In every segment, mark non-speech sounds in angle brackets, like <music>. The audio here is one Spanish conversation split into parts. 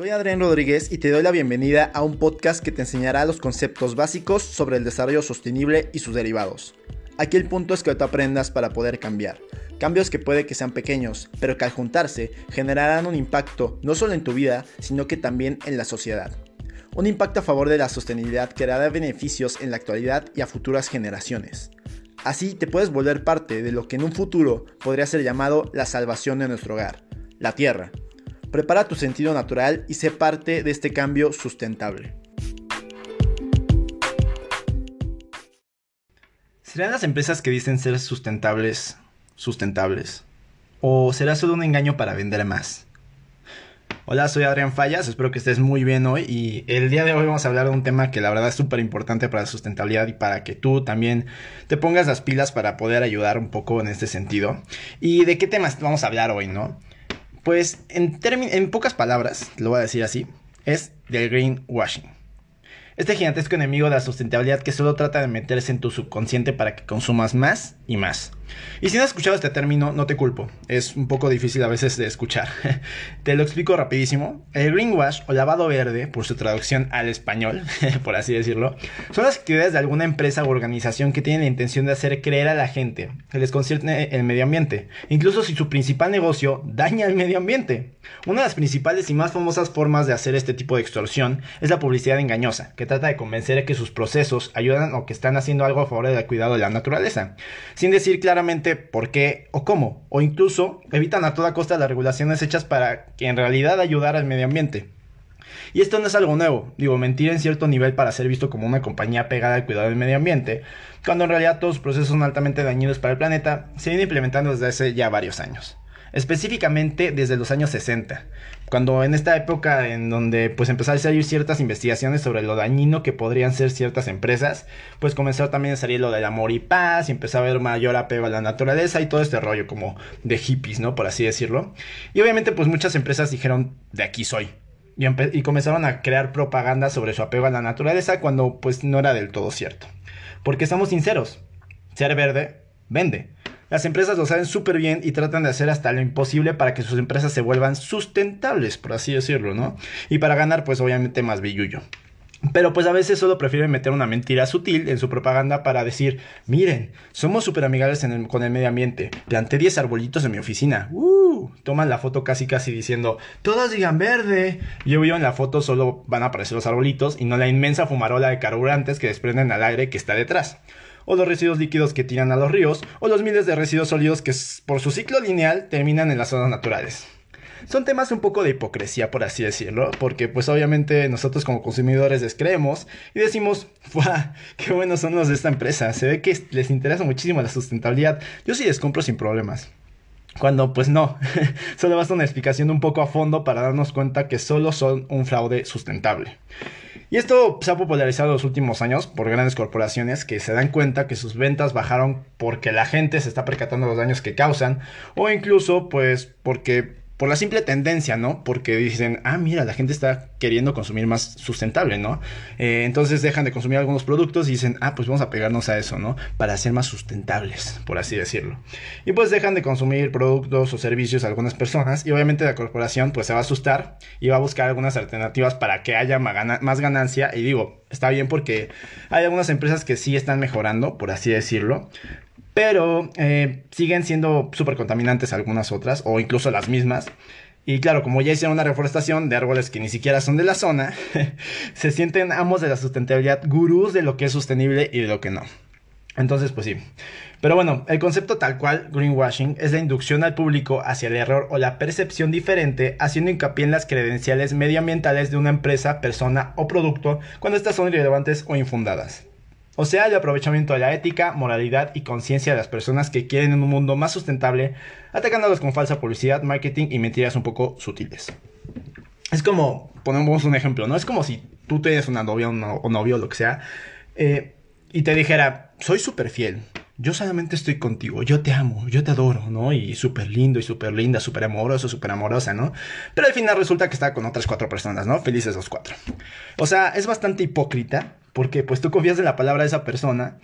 Soy Adrián Rodríguez y te doy la bienvenida a un podcast que te enseñará los conceptos básicos sobre el desarrollo sostenible y sus derivados. Aquí el punto es que tú aprendas para poder cambiar. Cambios que puede que sean pequeños, pero que al juntarse generarán un impacto no solo en tu vida, sino que también en la sociedad. Un impacto a favor de la sostenibilidad que dará beneficios en la actualidad y a futuras generaciones. Así te puedes volver parte de lo que en un futuro podría ser llamado la salvación de nuestro hogar, la Tierra. Prepara tu sentido natural y sé parte de este cambio sustentable. ¿Serán las empresas que dicen ser sustentables sustentables? ¿O será solo un engaño para vender más? Hola, soy Adrián Fallas, espero que estés muy bien hoy y el día de hoy vamos a hablar de un tema que la verdad es súper importante para la sustentabilidad y para que tú también te pongas las pilas para poder ayudar un poco en este sentido. ¿Y de qué temas vamos a hablar hoy, no? Pues en, en pocas palabras, lo voy a decir así, es del greenwashing. Este gigantesco enemigo de la sustentabilidad que solo trata de meterse en tu subconsciente para que consumas más y más. Y si no has escuchado este término, no te culpo. Es un poco difícil a veces de escuchar. <laughs> te lo explico rapidísimo. El greenwash o lavado verde, por su traducción al español, <laughs> por así decirlo, son las actividades de alguna empresa u organización que tienen la intención de hacer creer a la gente que les concierne el medio ambiente, incluso si su principal negocio daña el medio ambiente. Una de las principales y más famosas formas de hacer este tipo de extorsión es la publicidad engañosa, que trata de convencer de que sus procesos ayudan o que están haciendo algo a favor del cuidado de la naturaleza, sin decir claramente por qué o cómo, o incluso evitan a toda costa las regulaciones hechas para que en realidad ayudar al medio ambiente. Y esto no es algo nuevo, digo, mentir en cierto nivel para ser visto como una compañía pegada al cuidado del medio ambiente, cuando en realidad todos los procesos son altamente dañinos para el planeta, se viene implementando desde hace ya varios años específicamente desde los años 60, cuando en esta época en donde pues empezaron a salir ciertas investigaciones sobre lo dañino que podrían ser ciertas empresas, pues comenzó también a salir lo del amor y paz y empezó a haber mayor apego a la naturaleza y todo este rollo como de hippies, ¿no? Por así decirlo. Y obviamente pues muchas empresas dijeron, de aquí soy. Y, comenzaron a crear propaganda sobre su apego a la naturaleza cuando pues no era del todo cierto. Porque estamos sinceros, ser verde vende. Las empresas lo saben súper bien y tratan de hacer hasta lo imposible para que sus empresas se vuelvan sustentables, por así decirlo, ¿no? Y para ganar, pues obviamente más billullo. Pero pues a veces solo prefieren meter una mentira sutil en su propaganda para decir, miren, somos súper amigables con el medio ambiente, planté 10 arbolitos en mi oficina, uh, toman la foto casi casi diciendo, todos digan verde, y obvio en la foto solo van a aparecer los arbolitos y no la inmensa fumarola de carburantes que desprenden al aire que está detrás o los residuos líquidos que tiran a los ríos, o los miles de residuos sólidos que por su ciclo lineal terminan en las zonas naturales. Son temas un poco de hipocresía, por así decirlo, porque pues obviamente nosotros como consumidores descreemos y decimos, ¡Fuah! ¡Qué buenos son los de esta empresa! Se ve que les interesa muchísimo la sustentabilidad. Yo sí les compro sin problemas. Cuando pues no, <laughs> solo basta una explicación un poco a fondo para darnos cuenta que solo son un fraude sustentable. Y esto se ha popularizado en los últimos años por grandes corporaciones que se dan cuenta que sus ventas bajaron porque la gente se está percatando de los daños que causan o incluso pues porque por la simple tendencia, ¿no? Porque dicen, ah, mira, la gente está queriendo consumir más sustentable, ¿no? Eh, entonces dejan de consumir algunos productos y dicen, ah, pues vamos a pegarnos a eso, ¿no? Para ser más sustentables, por así decirlo. Y pues dejan de consumir productos o servicios a algunas personas y obviamente la corporación pues se va a asustar y va a buscar algunas alternativas para que haya más ganancia. Y digo, está bien porque hay algunas empresas que sí están mejorando, por así decirlo pero eh, siguen siendo súper contaminantes algunas otras, o incluso las mismas. Y claro, como ya hicieron una reforestación de árboles que ni siquiera son de la zona, <laughs> se sienten amos de la sustentabilidad, gurús de lo que es sostenible y de lo que no. Entonces, pues sí. Pero bueno, el concepto tal cual, greenwashing, es la inducción al público hacia el error o la percepción diferente, haciendo hincapié en las credenciales medioambientales de una empresa, persona o producto cuando estas son irrelevantes o infundadas. O sea, el aprovechamiento de la ética, moralidad y conciencia de las personas que quieren un mundo más sustentable, atacándolos con falsa publicidad, marketing y mentiras un poco sutiles. Es como, ponemos un ejemplo, ¿no? Es como si tú tienes una novia o novio o lo que sea, eh, y te dijera, soy súper fiel, yo solamente estoy contigo, yo te amo, yo te adoro, ¿no? Y súper lindo y súper linda, súper amoroso, súper amorosa, ¿no? Pero al final resulta que está con otras cuatro personas, ¿no? Felices los cuatro. O sea, es bastante hipócrita porque pues tú confías en la palabra de esa persona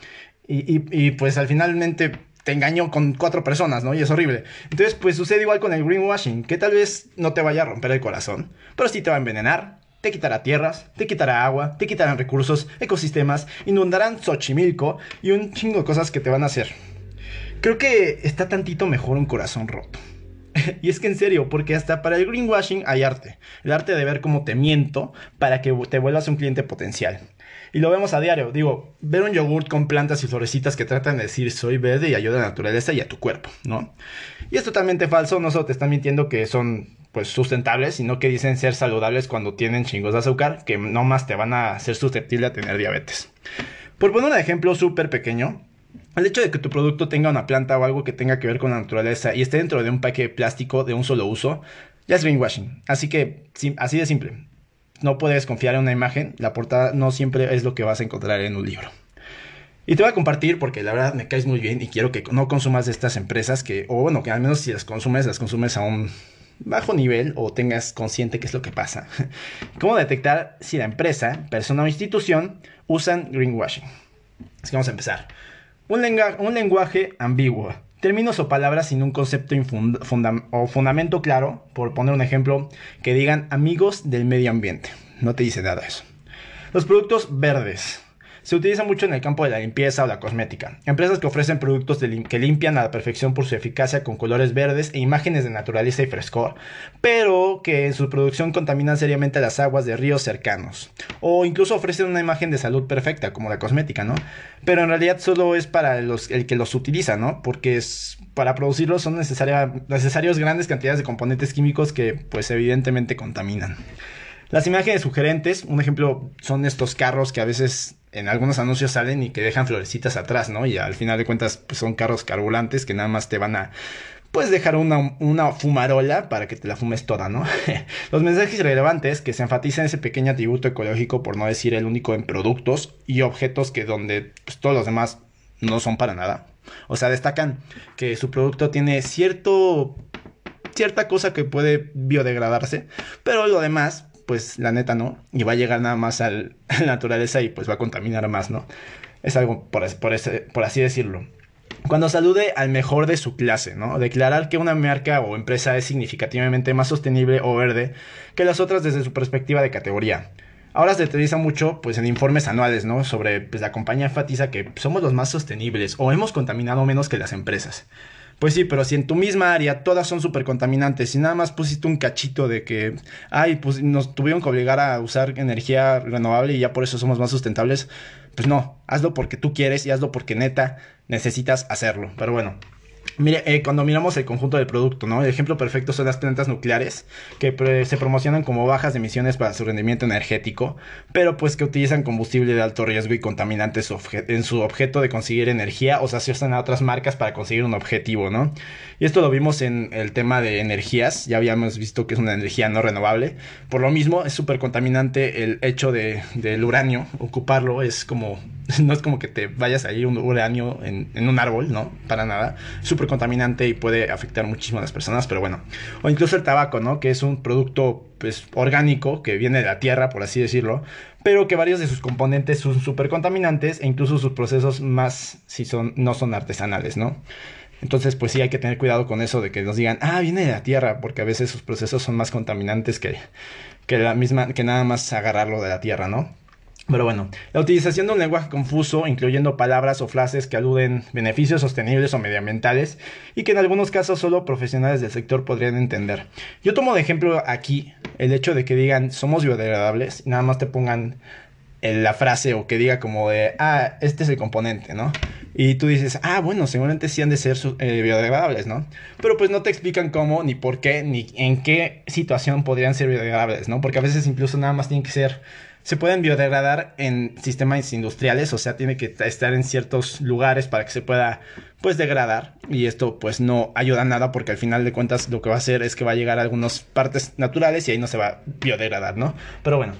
y, y, y pues al finalmente te engañó con cuatro personas, ¿no? Y es horrible. Entonces, pues sucede igual con el greenwashing, que tal vez no te vaya a romper el corazón, pero sí te va a envenenar, te quitará tierras, te quitará agua, te quitarán recursos, ecosistemas, inundarán Xochimilco y un chingo de cosas que te van a hacer. Creo que está tantito mejor un corazón roto. <laughs> y es que en serio, porque hasta para el greenwashing hay arte. El arte de ver cómo te miento para que te vuelvas un cliente potencial. Y lo vemos a diario. Digo, ver un yogurt con plantas y florecitas que tratan de decir soy verde y ayuda a la naturaleza y a tu cuerpo, ¿no? Y es totalmente falso, no solo te están mintiendo que son pues sustentables, sino que dicen ser saludables cuando tienen chingos de azúcar, que no más te van a hacer susceptible a tener diabetes. Por poner un ejemplo súper pequeño, el hecho de que tu producto tenga una planta o algo que tenga que ver con la naturaleza y esté dentro de un paquete plástico de un solo uso, ya es greenwashing. Así que, así de simple no puedes confiar en una imagen, la portada no siempre es lo que vas a encontrar en un libro. Y te voy a compartir porque la verdad me caes muy bien y quiero que no consumas de estas empresas que, o bueno, que al menos si las consumes, las consumes a un bajo nivel o tengas consciente qué es lo que pasa. <laughs> ¿Cómo detectar si la empresa, persona o institución usan greenwashing? Así que vamos a empezar. Un, un lenguaje ambiguo. Términos o palabras sin un concepto o fundamento claro, por poner un ejemplo, que digan amigos del medio ambiente. No te dice nada eso. Los productos verdes se utiliza mucho en el campo de la limpieza o la cosmética. Empresas que ofrecen productos que limpian a la perfección por su eficacia con colores verdes e imágenes de naturaleza y frescor, pero que en su producción contaminan seriamente las aguas de ríos cercanos. O incluso ofrecen una imagen de salud perfecta, como la cosmética, ¿no? Pero en realidad solo es para los, el que los utiliza, ¿no? Porque para producirlos son necesarios grandes cantidades de componentes químicos que pues evidentemente contaminan. Las imágenes sugerentes, un ejemplo son estos carros que a veces en algunos anuncios salen y que dejan florecitas atrás, ¿no? Y al final de cuentas pues, son carros carbulantes que nada más te van a pues dejar una, una, fumarola para que te la fumes toda, ¿no? <laughs> Los mensajes relevantes que se enfatizan ese pequeño atributo ecológico, por no decir el único en productos y objetos que donde pues, todos los demás no son para nada. O sea, destacan que su producto tiene cierto cierta cosa que puede biodegradarse, pero lo demás pues la neta no, y va a llegar nada más <laughs> a la naturaleza y pues va a contaminar más, ¿no? Es algo por, por, ese, por así decirlo. Cuando salude al mejor de su clase, ¿no? Declarar que una marca o empresa es significativamente más sostenible o verde que las otras desde su perspectiva de categoría. Ahora se utiliza mucho pues en informes anuales, ¿no? Sobre pues la compañía enfatiza que somos los más sostenibles o hemos contaminado menos que las empresas. Pues sí, pero si en tu misma área todas son súper contaminantes y nada más pusiste un cachito de que, ay, pues nos tuvieron que obligar a usar energía renovable y ya por eso somos más sustentables, pues no, hazlo porque tú quieres y hazlo porque neta necesitas hacerlo. Pero bueno, Mire, eh, cuando miramos el conjunto del producto, ¿no? El ejemplo perfecto son las plantas nucleares, que se promocionan como bajas emisiones para su rendimiento energético, pero pues que utilizan combustible de alto riesgo y contaminantes en su objeto de conseguir energía, o sea, se usan a otras marcas para conseguir un objetivo, ¿no? Y esto lo vimos en el tema de energías, ya habíamos visto que es una energía no renovable, por lo mismo es súper contaminante el hecho de, del uranio, ocuparlo es como <laughs> no es como que te vayas a ir un uranio en, en un árbol, ¿no? Para nada. Súper contaminante y puede afectar muchísimo a las personas, pero bueno. O incluso el tabaco, ¿no? Que es un producto pues orgánico que viene de la tierra, por así decirlo, pero que varios de sus componentes son súper contaminantes e incluso sus procesos más si son no son artesanales, ¿no? Entonces, pues sí hay que tener cuidado con eso de que nos digan, "Ah, viene de la tierra", porque a veces sus procesos son más contaminantes que que la misma que nada más agarrarlo de la tierra, ¿no? Pero bueno, la utilización de un lenguaje confuso, incluyendo palabras o frases que aluden beneficios sostenibles o medioambientales y que en algunos casos solo profesionales del sector podrían entender. Yo tomo de ejemplo aquí el hecho de que digan somos biodegradables y nada más te pongan la frase o que diga como de, ah, este es el componente, ¿no? Y tú dices, ah, bueno, seguramente sí han de ser eh, biodegradables, ¿no? Pero pues no te explican cómo, ni por qué, ni en qué situación podrían ser biodegradables, ¿no? Porque a veces incluso nada más tienen que ser se pueden biodegradar en sistemas industriales, o sea, tiene que estar en ciertos lugares para que se pueda pues degradar y esto pues no ayuda a nada porque al final de cuentas lo que va a hacer es que va a llegar a algunas partes naturales y ahí no se va a biodegradar, ¿no? Pero bueno,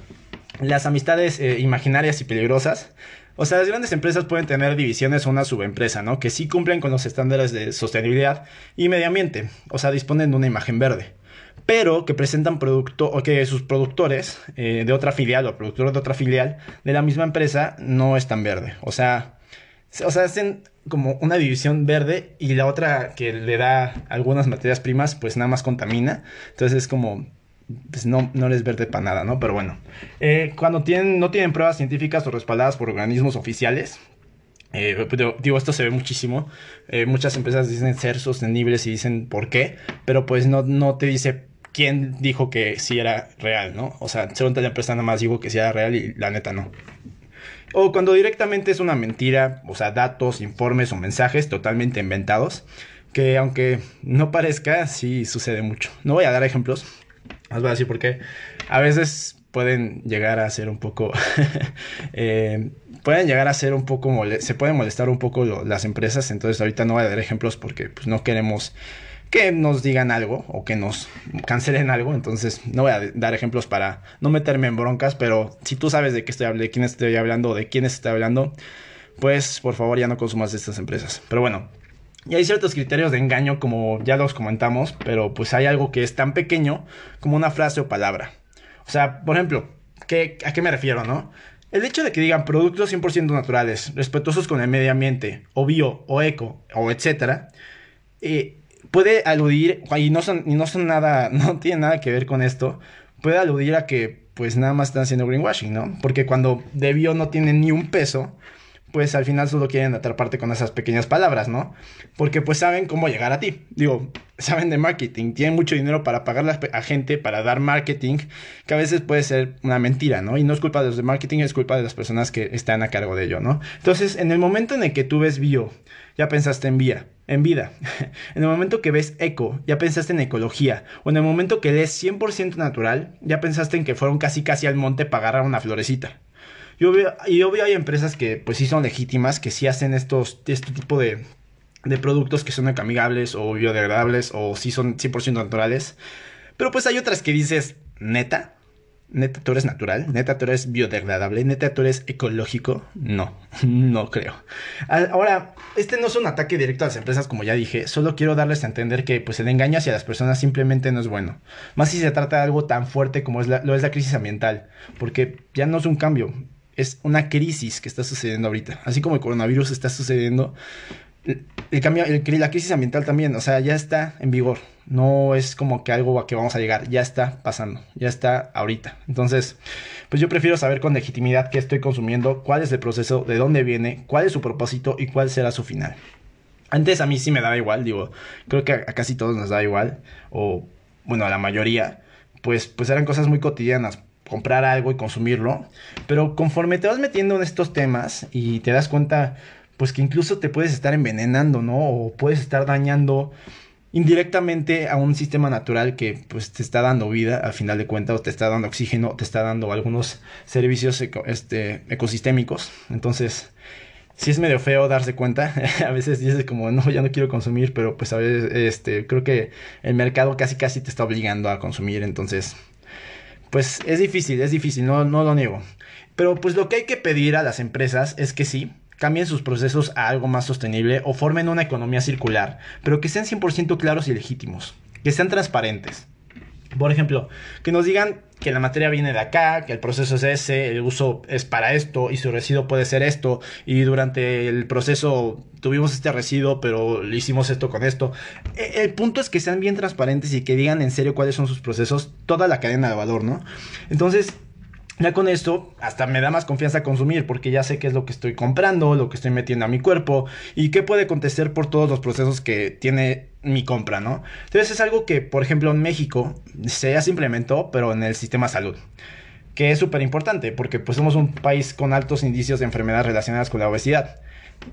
las amistades eh, imaginarias y peligrosas o sea, las grandes empresas pueden tener divisiones o una subempresa, ¿no? Que sí cumplen con los estándares de sostenibilidad y medio ambiente. O sea, disponen de una imagen verde pero que presentan producto o que sus productores eh, de otra filial o productores de otra filial de la misma empresa no están verde. O sea, o sea, hacen como una división verde y la otra que le da algunas materias primas, pues nada más contamina. Entonces es como, pues no, no les verde para nada, ¿no? Pero bueno, eh, cuando tienen, no tienen pruebas científicas o respaldadas por organismos oficiales, eh, digo, esto se ve muchísimo. Muchas empresas dicen ser sostenibles y dicen por qué, pero pues no, no te dice quién dijo que sí era real, ¿no? O sea, según la empresa nada más digo que sí era real y la neta no. O cuando directamente es una mentira, o sea, datos, informes o mensajes totalmente inventados, que aunque no parezca, sí sucede mucho. No voy a dar ejemplos, os voy a decir por qué. A veces pueden llegar a ser un poco... <laughs> Eh, pueden llegar a ser un poco... se pueden molestar un poco las empresas, entonces ahorita no voy a dar ejemplos porque pues, no queremos que nos digan algo o que nos cancelen algo. Entonces, no voy a dar ejemplos para no meterme en broncas, pero si tú sabes de qué estoy hablando, de quién estoy hablando, de quiénes estoy hablando, pues por favor ya no consumas de estas empresas. Pero bueno, y hay ciertos criterios de engaño, como ya los comentamos, pero pues hay algo que es tan pequeño como una frase o palabra. O sea, por ejemplo, ¿qué, ¿a qué me refiero, no? El hecho de que digan productos 100% naturales, respetuosos con el medio ambiente, o bio, o eco, o etcétera, eh, puede aludir, y no son, y no son nada, <laughs> no tiene nada que ver con esto, puede aludir a que pues nada más están haciendo greenwashing, ¿no? Porque cuando debió no tiene ni un peso, pues al final solo quieren atraparte con esas pequeñas palabras, ¿no? Porque pues saben cómo llegar a ti. Digo, <laughs> saben de marketing, tienen mucho dinero para pagar a gente, para dar marketing, que a veces puede ser una mentira, ¿no? Y no es culpa de los de marketing, es culpa de las personas que están a cargo de ello, ¿no? Entonces, en el momento en el que tú ves bio, ya pensaste en vía, en vida. <laughs> en el momento que ves eco, ya pensaste en ecología. O en el momento que lees 100% natural, ya pensaste en que fueron casi casi al monte para agarrar una florecita. Y obvio, y obvio hay empresas que pues sí son legítimas, que sí hacen estos, este tipo de, de productos que son amigables o biodegradables o sí son 100% naturales. Pero pues hay otras que dices, neta, neta tú eres natural, neta tú eres biodegradable, neta tú eres ecológico. No, <laughs> no creo. Ahora, este no es un ataque directo a las empresas, como ya dije, solo quiero darles a entender que pues el engaño hacia las personas simplemente no es bueno. Más si se trata de algo tan fuerte como es lo es la crisis ambiental, porque ya no es un cambio, es una crisis que está sucediendo ahorita. Así como el coronavirus está sucediendo, el cambio, la crisis ambiental también, o sea, ya está en vigor. No es como que algo a que vamos a llegar, ya está pasando, ya está ahorita. Entonces, pues yo prefiero saber con legitimidad qué estoy consumiendo, cuál es el proceso, de dónde viene, cuál es su propósito y cuál será su final. Antes a mí sí me daba igual, digo, creo que a, casi todos nos da igual, o bueno, a la mayoría, pues, pues eran cosas muy cotidianas comprar algo y consumirlo, pero conforme te vas metiendo en estos temas y te das cuenta pues que incluso te puedes estar envenenando, ¿no? O puedes estar dañando indirectamente a un sistema natural que pues te está dando vida al final de cuentas o te está dando oxígeno, te está dando algunos servicios este, ecosistémicos. Entonces, sí es medio feo darse cuenta. <laughs> a veces dices como, no, ya no quiero consumir, pero pues a veces este, creo que el mercado casi casi te está obligando a consumir. Entonces, pues es difícil, es difícil, no, no lo niego. Pero pues lo que hay que pedir a las empresas es que sí, cambien sus procesos a algo más sostenible o formen una economía circular, pero que sean 100% claros y legítimos, que sean transparentes. Por ejemplo, que nos digan que la materia viene de acá, que el proceso es ese, el uso es para esto y su residuo puede ser esto y durante el proceso tuvimos este residuo pero le hicimos esto con esto. E, el punto es que sean bien transparentes y que digan en serio cuáles son sus procesos, toda la cadena de valor, ¿no? Entonces, ya con esto, hasta me da más confianza consumir porque ya sé qué es lo que estoy comprando, lo que estoy metiendo a mi cuerpo y qué puede acontecer por todos los procesos que tiene mi compra, ¿no? Entonces es algo que, por ejemplo, en México se ya se implementó, pero en el sistema salud que es súper importante porque pues somos un país con altos indicios de enfermedades relacionadas con la obesidad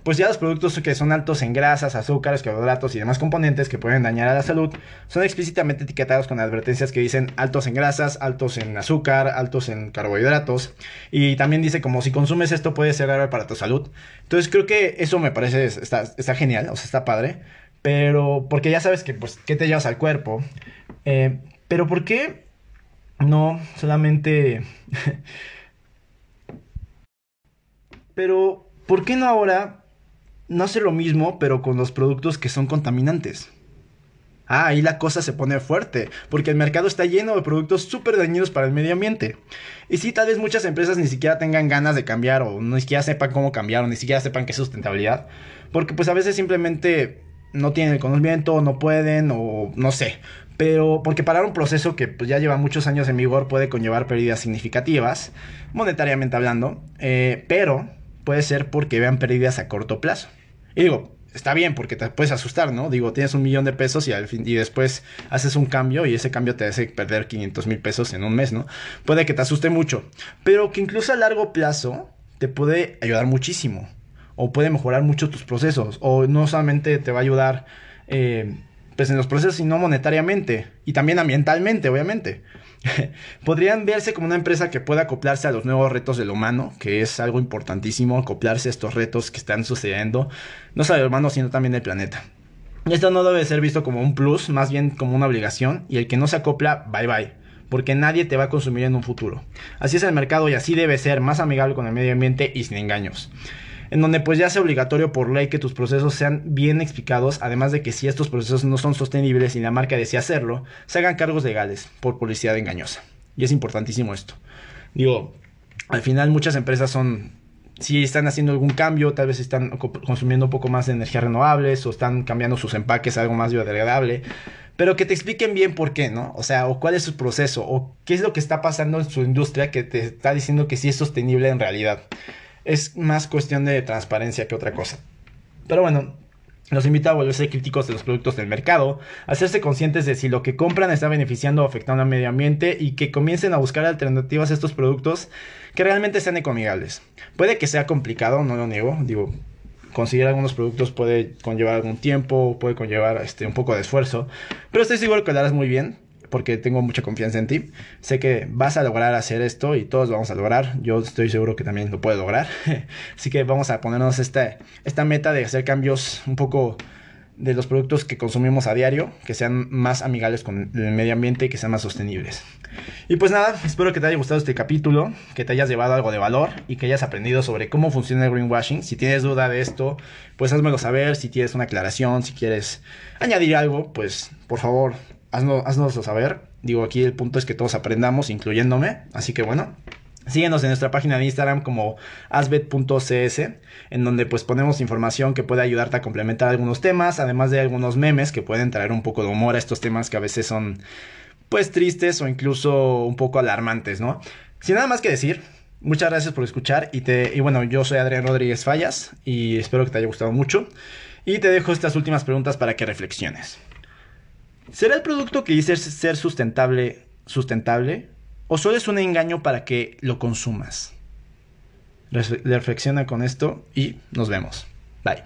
pues ya los productos que son altos en grasas, azúcares, carbohidratos y demás componentes que pueden dañar a la salud son explícitamente etiquetados con advertencias que dicen altos en grasas, altos en azúcar, altos en carbohidratos. Y también dice como si consumes esto puede ser grave para tu salud. Entonces creo que eso me parece está, está genial, o sea, está padre, pero porque ya sabes que pues qué te llevas al cuerpo, eh, pero ¿por qué no solamente... <laughs> pero ¿por qué no ahora no hace lo mismo, pero con los productos que son contaminantes? Ah, ahí la cosa se pone fuerte, porque el mercado está lleno de productos súper dañinos para el medio ambiente. Y sí, tal vez muchas empresas ni siquiera tengan ganas de cambiar, o ni siquiera sepan cómo cambiar, o ni siquiera sepan qué es sustentabilidad, porque pues a veces simplemente no tienen el conocimiento, no pueden, o no sé. Pero porque parar un proceso que pues, ya lleva muchos años en vigor puede conllevar pérdidas significativas, monetariamente hablando, eh, pero puede ser porque vean pérdidas a corto plazo. Y digo, está bien porque te puedes asustar, ¿no? Digo, tienes un millón de pesos y, después haces un cambio y ese cambio te hace perder 500 mil pesos en un mes, ¿no? Puede que te asuste mucho, pero que incluso a largo plazo te puede ayudar muchísimo o puede mejorar mucho tus procesos o no solamente te va a ayudar eh, pues en los procesos sino monetariamente y también ambientalmente, obviamente. <laughs> Podrían verse como una empresa que pueda acoplarse a los nuevos retos del humano, que es algo importantísimo, acoplarse a estos retos que están sucediendo, no solo el humano, sino también el planeta. Esto no debe ser visto como un plus, más bien como una obligación, y el que no se acopla, bye bye, porque nadie te va a consumir en un futuro. Así es el mercado y así debe ser, más amigable con el medio ambiente y sin engaños en donde pues ya sea obligatorio por ley que tus procesos sean bien explicados, además de que si estos procesos no son sostenibles y la marca desea hacerlo, se hagan cargos legales por publicidad engañosa. Y es importantísimo esto. Digo, al final muchas empresas son si están haciendo algún cambio, tal vez están consumiendo un poco más de energías renovables o están cambiando sus empaques a algo más biodegradable, pero que te expliquen bien por qué, ¿no? O sea, o cuál es su proceso, o qué es lo que está pasando en su industria que te está diciendo que sí es sostenible en realidad es más cuestión de transparencia que otra cosa. Pero bueno, los invito a volverse críticos de los productos del mercado, a hacerse conscientes de si lo que compran está beneficiando o afectando al medio ambiente y que comiencen a buscar alternativas a estos productos que realmente sean ecoamigables. Puede que sea complicado, no lo niego, digo, conseguir algunos productos puede conllevar algún tiempo, puede conllevar este, un poco de esfuerzo, pero estoy seguro que lo harás muy bien porque tengo mucha confianza en ti. Sé que vas a lograr hacer esto y todos vamos a lograr. Yo estoy seguro que también lo puedes lograr. <laughs> Así que vamos a ponernos esta, esta meta de hacer cambios un poco de los productos que consumimos a diario, que sean más amigables con el medio ambiente y que sean más sostenibles. Y pues nada, espero que te haya gustado este capítulo, que te hayas llevado algo de valor y que hayas aprendido sobre cómo funciona el greenwashing. Si tienes duda de esto, pues házmelo saber, si tienes una aclaración, si quieres añadir algo, pues por favor haznoslo saber. Digo, aquí el punto es que todos aprendamos, incluyéndome. Así que bueno, Síguenos en nuestra página de Instagram como asbet.cs, en donde pues ponemos información que puede ayudarte a complementar algunos temas, además de algunos memes que pueden traer un poco de humor a estos temas que a veces son pues tristes o incluso un poco alarmantes, ¿no? Sin nada más que decir, muchas gracias por escuchar y te y bueno, yo soy Adrián Rodríguez Fallas y espero que te haya gustado mucho y te dejo estas últimas preguntas para que reflexiones. ¿Será el producto que dices ser sustentable sustentable? ¿O solo es un engaño para que lo consumas? Reflexiona con esto y nos vemos. Bye.